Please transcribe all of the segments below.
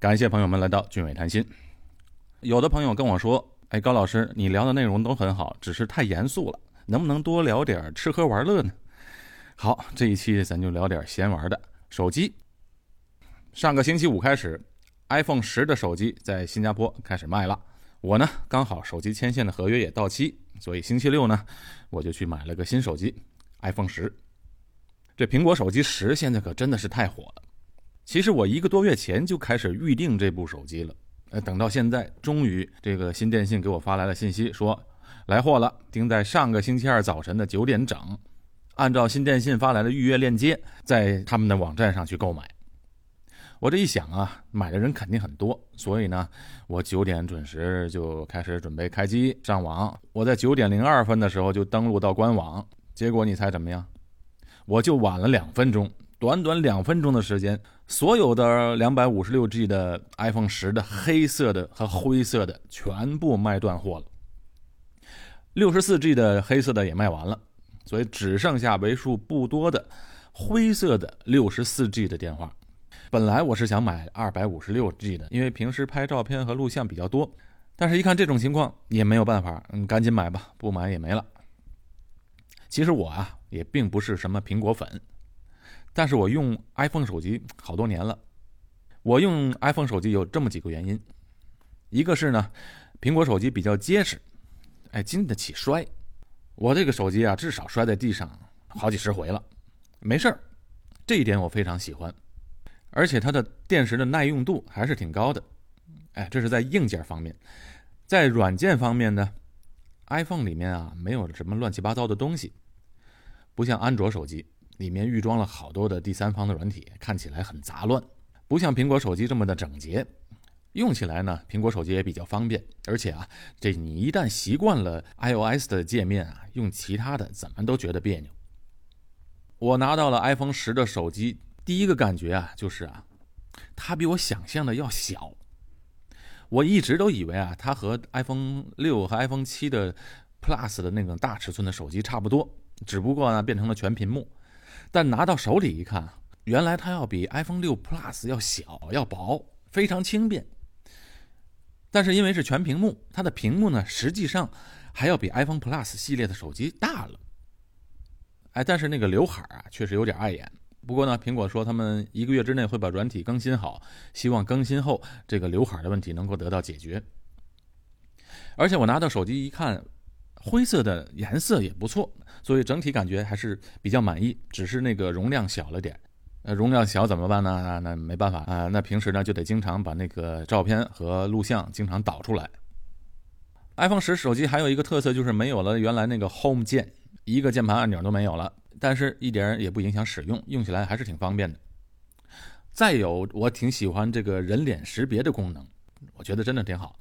感谢朋友们来到俊伟谈心。有的朋友跟我说：“哎，高老师，你聊的内容都很好，只是太严肃了，能不能多聊点吃喝玩乐呢？”好，这一期咱就聊点闲玩的。手机，上个星期五开始，iPhone 十的手机在新加坡开始卖了。我呢，刚好手机牵线的合约也到期，所以星期六呢，我就去买了个新手机，iPhone 十。这苹果手机十现在可真的是太火了。其实我一个多月前就开始预定这部手机了，呃，等到现在，终于这个新电信给我发来了信息，说来货了，定在上个星期二早晨的九点整。按照新电信发来的预约链接，在他们的网站上去购买。我这一想啊，买的人肯定很多，所以呢，我九点准时就开始准备开机上网。我在九点零二分的时候就登录到官网，结果你猜怎么样？我就晚了两分钟，短短两分钟的时间，所有的两百五十六 G 的 iPhone 十的黑色的和灰色的全部卖断货了，六十四 G 的黑色的也卖完了。所以只剩下为数不多的灰色的六十四 G 的电话。本来我是想买二百五十六 G 的，因为平时拍照片和录像比较多。但是，一看这种情况也没有办法，嗯，赶紧买吧，不买也没了。其实我啊也并不是什么苹果粉，但是我用 iPhone 手机好多年了。我用 iPhone 手机有这么几个原因，一个是呢，苹果手机比较结实，哎，经得起摔。我这个手机啊，至少摔在地上好几十回了，没事儿，这一点我非常喜欢，而且它的电池的耐用度还是挺高的，哎，这是在硬件方面，在软件方面呢，iPhone 里面啊没有什么乱七八糟的东西，不像安卓手机里面预装了好多的第三方的软体，看起来很杂乱，不像苹果手机这么的整洁。用起来呢，苹果手机也比较方便，而且啊，这你一旦习惯了 iOS 的界面啊，用其他的怎么都觉得别扭。我拿到了 iPhone 十的手机，第一个感觉啊，就是啊，它比我想象的要小。我一直都以为啊，它和 iPhone 六和 iPhone 七的 Plus 的那种大尺寸的手机差不多，只不过呢变成了全屏幕。但拿到手里一看，原来它要比 iPhone 六 Plus 要小要薄，非常轻便。但是因为是全屏幕，它的屏幕呢，实际上还要比 iPhone Plus 系列的手机大了。哎，但是那个刘海啊，确实有点碍眼。不过呢，苹果说他们一个月之内会把软体更新好，希望更新后这个刘海的问题能够得到解决。而且我拿到手机一看，灰色的颜色也不错，所以整体感觉还是比较满意。只是那个容量小了点。那容量小怎么办呢？那没办法啊。那平时呢就得经常把那个照片和录像经常导出来。iPhone 十手机还有一个特色就是没有了原来那个 Home 键，一个键盘按钮都没有了。但是一点也不影响使用，用起来还是挺方便的。再有，我挺喜欢这个人脸识别的功能，我觉得真的挺好。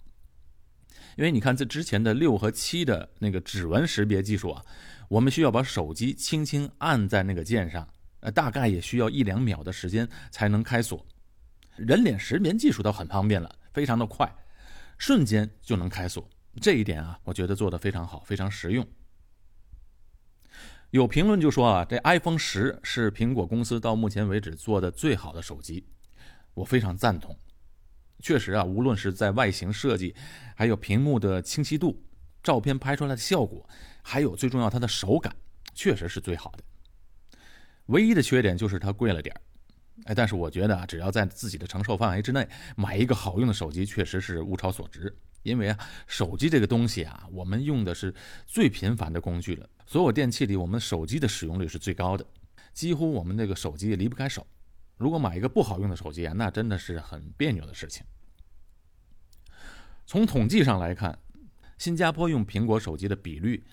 因为你看，这之前的六和七的那个指纹识别技术啊，我们需要把手机轻轻按在那个键上。呃，大概也需要一两秒的时间才能开锁，人脸识别技术倒很方便了，非常的快，瞬间就能开锁。这一点啊，我觉得做的非常好，非常实用。有评论就说啊，这 iPhone 十是苹果公司到目前为止做的最好的手机，我非常赞同。确实啊，无论是在外形设计，还有屏幕的清晰度，照片拍出来的效果，还有最重要它的手感，确实是最好的。唯一的缺点就是它贵了点儿，哎，但是我觉得啊，只要在自己的承受范围之内，买一个好用的手机确实是物超所值。因为啊，手机这个东西啊，我们用的是最频繁的工具了，所有电器里，我们手机的使用率是最高的，几乎我们这个手机离不开手。如果买一个不好用的手机啊，那真的是很别扭的事情。从统计上来看，新加坡用苹果手机的比率，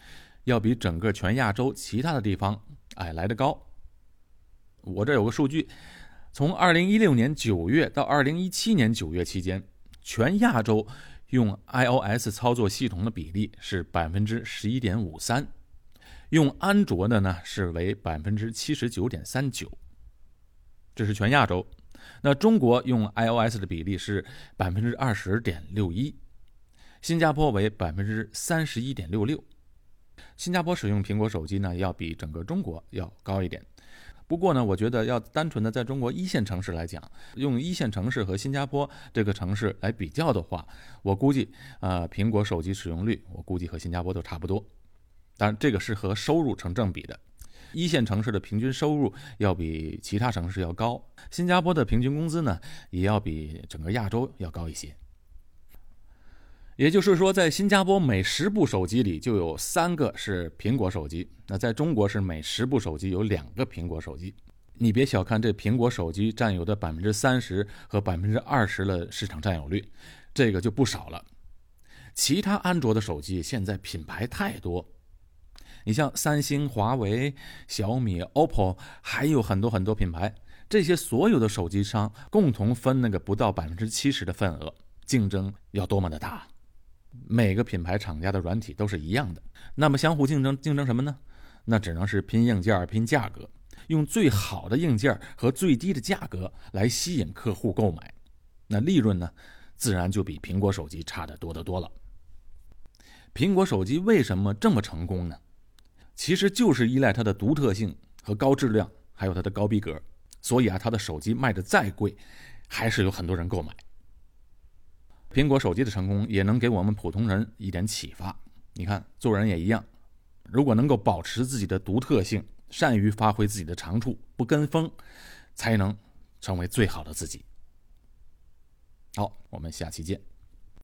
要比整个全亚洲其他的地方哎来得高。我这有个数据，从二零一六年九月到二零一七年九月期间，全亚洲用 iOS 操作系统的比例是百分之十一点五三，用安卓的呢是为百分之七十九点三九，这是全亚洲。那中国用 iOS 的比例是百分之二十点六一，新加坡为百分之三十一点六六。新加坡使用苹果手机呢，要比整个中国要高一点。不过呢，我觉得要单纯的在中国一线城市来讲，用一线城市和新加坡这个城市来比较的话，我估计，呃，苹果手机使用率，我估计和新加坡都差不多。当然，这个是和收入成正比的。一线城市的平均收入要比其他城市要高，新加坡的平均工资呢，也要比整个亚洲要高一些。也就是说，在新加坡每十部手机里就有三个是苹果手机，那在中国是每十部手机有两个苹果手机。你别小看这苹果手机占有的百分之三十和百分之二十的市场占有率，这个就不少了。其他安卓的手机现在品牌太多，你像三星、华为、小米、OPPO，还有很多很多品牌，这些所有的手机商共同分那个不到百分之七十的份额，竞争要多么的大！每个品牌厂家的软体都是一样的，那么相互竞争，竞争什么呢？那只能是拼硬件、拼价格，用最好的硬件和最低的价格来吸引客户购买。那利润呢，自然就比苹果手机差得多得多了。苹果手机为什么这么成功呢？其实就是依赖它的独特性和高质量，还有它的高逼格。所以啊，它的手机卖的再贵，还是有很多人购买。苹果手机的成功也能给我们普通人一点启发。你看，做人也一样，如果能够保持自己的独特性，善于发挥自己的长处，不跟风，才能成为最好的自己。好，我们下期见。